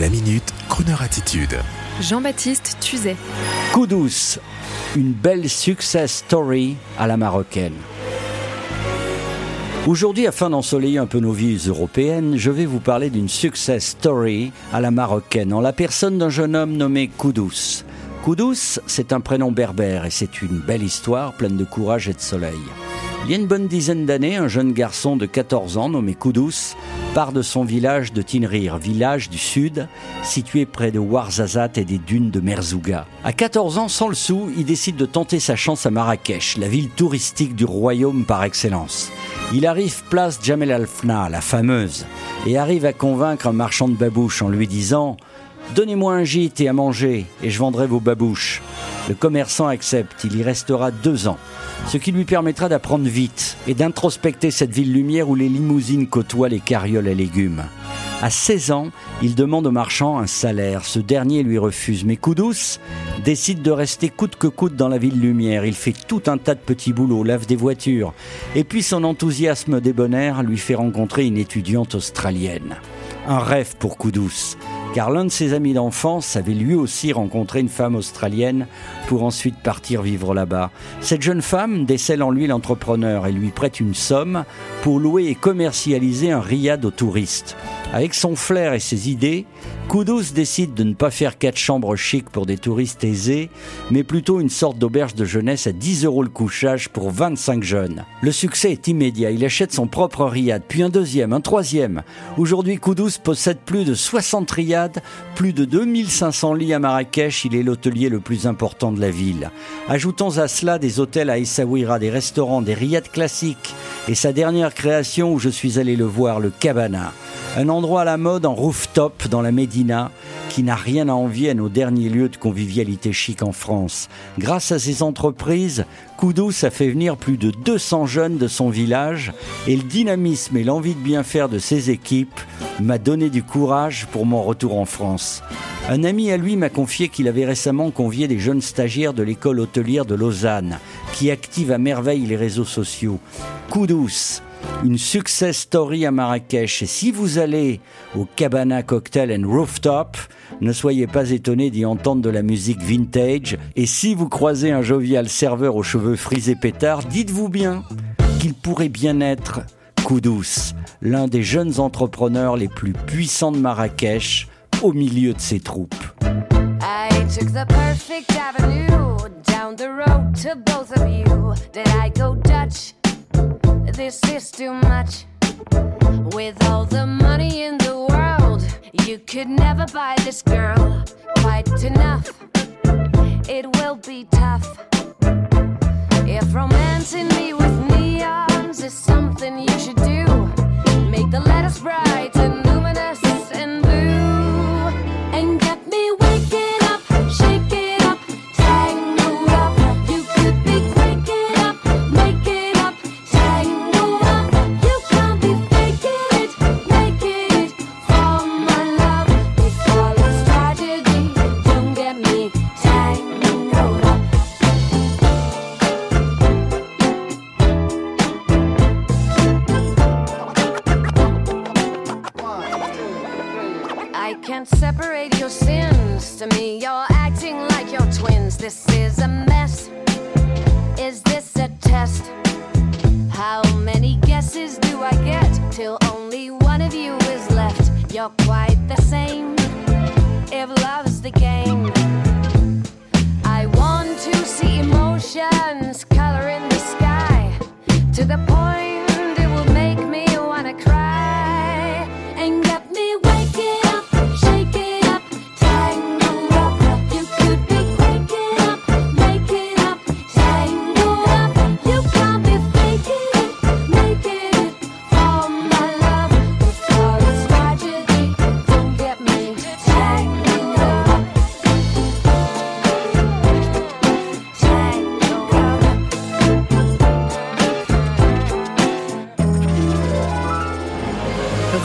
La minute, Kroneur attitude. Jean-Baptiste Tuzet. Coup douce, une belle success story à la marocaine. Aujourd'hui, afin d'ensoleiller un peu nos vies européennes, je vais vous parler d'une success story à la marocaine, en la personne d'un jeune homme nommé Koudous. Koudous, c'est un prénom berbère et c'est une belle histoire pleine de courage et de soleil. Il y a une bonne dizaine d'années, un jeune garçon de 14 ans nommé Koudous part de son village de Tinrir, village du sud, situé près de Ouarzazate et des dunes de Merzouga. À 14 ans, sans le sou, il décide de tenter sa chance à Marrakech, la ville touristique du royaume par excellence. Il arrive place Jamel Al-Fna, la fameuse, et arrive à convaincre un marchand de babouches en lui disant Donnez-moi un gîte et à manger, et je vendrai vos babouches. Le commerçant accepte, il y restera deux ans, ce qui lui permettra d'apprendre vite et d'introspecter cette ville lumière où les limousines côtoient les carrioles à légumes. À 16 ans, il demande au marchand un salaire. Ce dernier lui refuse. Mais Koudous décide de rester coûte que coûte dans la ville lumière. Il fait tout un tas de petits boulots, lave des voitures. Et puis son enthousiasme débonnaire lui fait rencontrer une étudiante australienne. Un rêve pour Koudous car l'un de ses amis d'enfance avait lui aussi rencontré une femme australienne pour ensuite partir vivre là-bas. Cette jeune femme décèle en lui l'entrepreneur et lui prête une somme pour louer et commercialiser un riad aux touristes. Avec son flair et ses idées, Koudous décide de ne pas faire quatre chambres chics pour des touristes aisés, mais plutôt une sorte d'auberge de jeunesse à 10 euros le couchage pour 25 jeunes. Le succès est immédiat, il achète son propre riad, puis un deuxième, un troisième. Aujourd'hui, Koudous possède plus de 60 riads, plus de 2500 lits à Marrakech, il est l'hôtelier le plus important de la ville. Ajoutons à cela des hôtels à Essaouira, des restaurants, des riads classiques, et sa dernière création où je suis allé le voir, le Cabana. Un endroit à la mode en rooftop dans la Médina qui n'a rien à envier à nos derniers lieux de convivialité chic en France. Grâce à ces entreprises, Koudous a fait venir plus de 200 jeunes de son village et le dynamisme et l'envie de bien faire de ses équipes m'a donné du courage pour mon retour en France. Un ami à lui m'a confié qu'il avait récemment convié des jeunes stagiaires de l'école hôtelière de Lausanne qui activent à merveille les réseaux sociaux. Koudous une success story à Marrakech. Et si vous allez au Cabana Cocktail and Rooftop, ne soyez pas étonnés d'y entendre de la musique vintage. Et si vous croisez un jovial serveur aux cheveux frisés pétards, dites-vous bien qu'il pourrait bien être Koudous, l'un des jeunes entrepreneurs les plus puissants de Marrakech, au milieu de ses troupes. I took the perfect avenue down the road to both of you. Did I go Dutch? This is too much. With all the money in the world, you could never buy this girl quite enough. It will be tough. If romancing me with neons can't separate your sins. To me, you're acting like you're twins. This is a mess. Is this a test? How many guesses do I get till only one of you is left? You're quite the same. If love's the game,